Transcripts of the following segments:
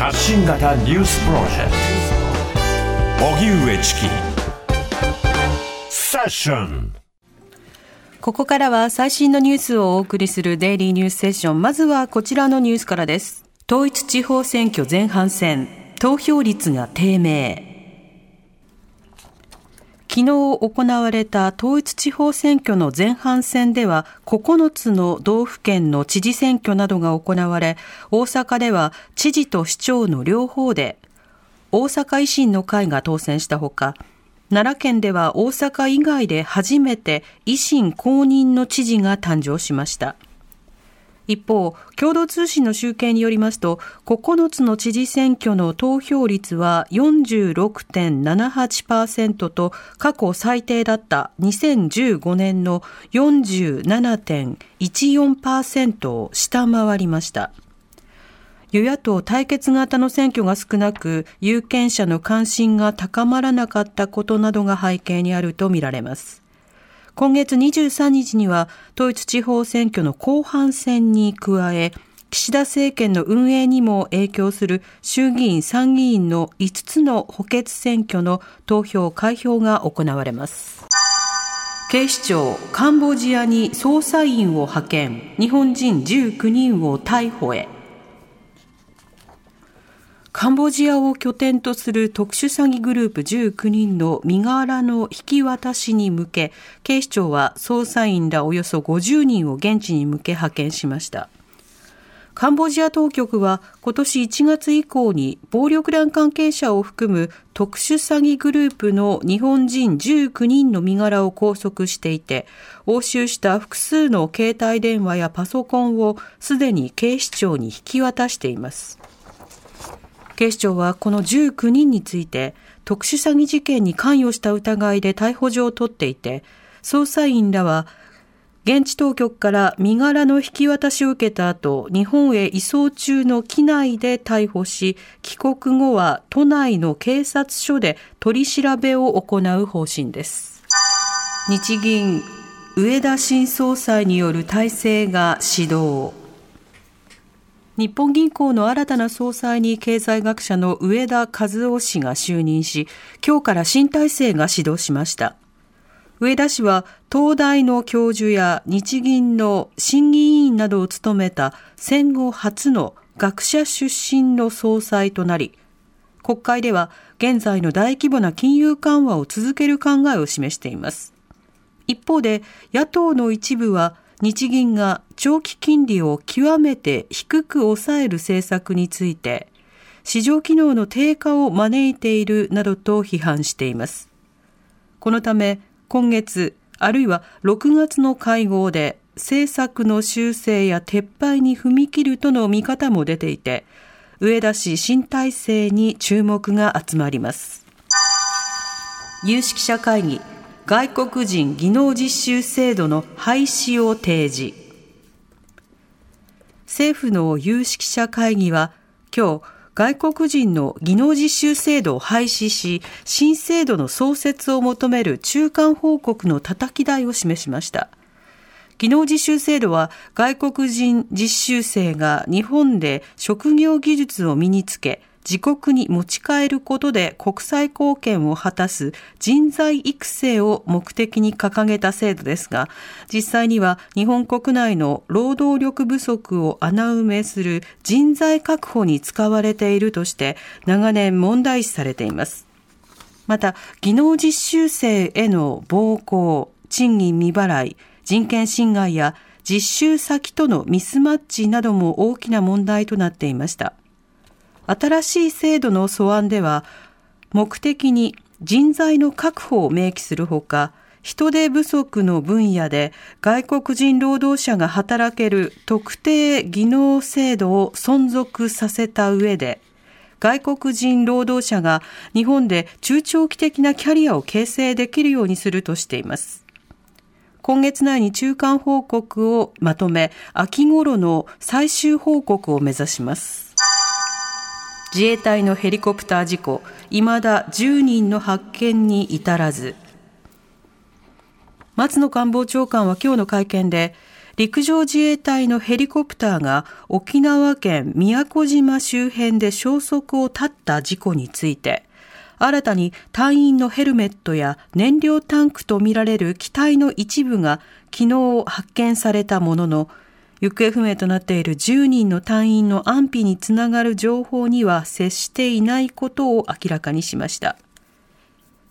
発信型ニュースプロジェクト荻上チキセッションここからは最新のニュースをお送りするデイリーニュースセッション。まずはこちらのニュースからです。統一地方選挙前半戦、投票率が低迷。昨日行われた統一地方選挙の前半戦では9つの道府県の知事選挙などが行われ大阪では知事と市長の両方で大阪維新の会が当選したほか奈良県では大阪以外で初めて維新公認の知事が誕生しました。一方、共同通信の集計によりますと、9つの知事選挙の投票率は46.78%と過去最低だった2015年の47.14%を下回りました。与野党対決型の選挙が少なく、有権者の関心が高まらなかったことなどが背景にあるとみられます。今月23日には統一地方選挙の後半戦に加え、岸田政権の運営にも影響する衆議院参議院の5つの補欠選挙の投票開票が行われます。警視庁カンボジアに捜査員を派遣日本人19人を逮捕へカンボジアを拠点とする特殊詐欺グループ19人の身柄の引き渡しに向け、警視庁は捜査員らおよそ50人を現地に向け派遣しました。カンボジア当局は今年1月以降に暴力団関係者を含む特殊詐欺グループの日本人19人の身柄を拘束していて、押収した複数の携帯電話やパソコンをすでに警視庁に引き渡しています。警視庁はこの19人について特殊詐欺事件に関与した疑いで逮捕状を取っていて、捜査員らは現地当局から身柄の引き渡しを受けた後、日本へ移送中の機内で逮捕し、帰国後は都内の警察署で取り調べを行う方針です。日銀上田新総裁による体制が始動。日本銀行の新たな総裁に経済学者の上田和夫氏が就任し、今日から新体制が始動しました。上田氏は東大の教授や日銀の審議委員などを務めた戦後初の学者出身の総裁となり、国会では現在の大規模な金融緩和を続ける考えを示しています。一方で野党の一部は日銀が長期金利を極めて低く抑える政策について、市場機能の低下を招いているなどと批判しています。このため、今月、あるいは6月の会合で政策の修正や撤廃に踏み切るとの見方も出ていて、上田氏新体制に注目が集まります。有識者会議外国人技能実習制度の廃止を提示。政府の有識者会議は今日、外国人の技能実習制度を廃止し、新制度の創設を求める中間報告の叩き台を示しました。技能実習制度は外国人実習生が日本で職業技術を身につけ、自国に持ち帰ることで国際貢献を果たす人材育成を目的に掲げた制度ですが、実際には日本国内の労働力不足を穴埋めする人材確保に使われているとして長年問題視されています。また、技能実習生への暴行、賃金未払い、人権侵害や実習先とのミスマッチなども大きな問題となっていました。新しい制度の素案では、目的に人材の確保を明記するほか、人手不足の分野で外国人労働者が働ける特定技能制度を存続させた上で、外国人労働者が日本で中長期的なキャリアを形成できるようにするとしています。今月内に中間報告をまとめ、秋頃の最終報告を目指します。自衛隊のヘリコプター事故、未だ10人の発見に至らず、松野官房長官は今日の会見で、陸上自衛隊のヘリコプターが沖縄県宮古島周辺で消息を絶った事故について、新たに隊員のヘルメットや燃料タンクとみられる機体の一部が昨日発見されたものの、行方不明となっている10人の隊員の安否につながる情報には接していないことを明らかにしました。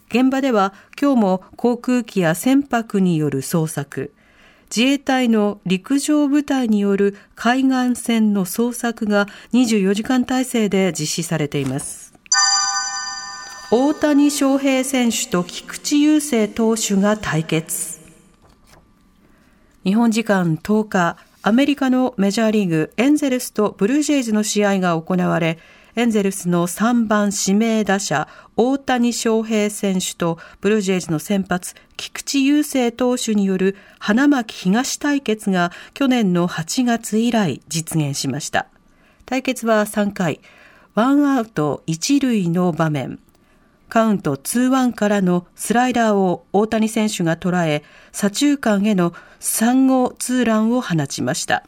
現場では今日も航空機や船舶による捜索、自衛隊の陸上部隊による海岸線の捜索が24時間体制で実施されています。大谷翔平選手と菊池雄星投手が対決。日本時間10日、アメリカのメジャーリーグエンゼルスとブルージェイズの試合が行われ、エンゼルスの3番指名打者、大谷翔平選手とブルージェイズの先発、菊池雄星投手による花巻東対決が去年の8月以来実現しました。対決は3回、ワンアウト1塁の場面。カウント2-1からのスライダーを大谷選手が捉え、左中間への3号ツーランを放ちました。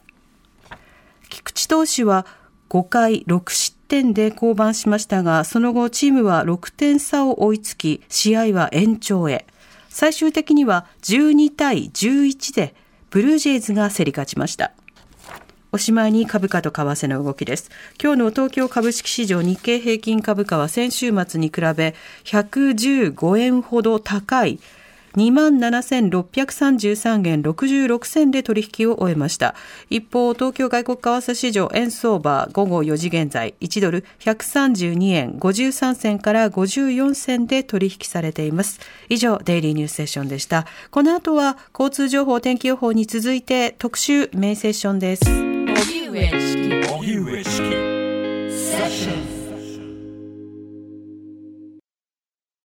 菊池投手は5回6失点で降板しましたが、その後チームは6点差を追いつき、試合は延長へ。最終的には12対11でブルージェイズが競り勝ちました。おしまいに株価と為替の動きです。今日の東京株式市場日経平均株価は先週末に比べ115円ほど高い27,633円66銭で取引を終えました。一方、東京外国為替市場円相場午後4時現在、1ドル132円53銭から54銭で取引されています。以上、デイリーニュースセッションでした。この後は交通情報、天気予報に続いて特集メインセッションです。荻上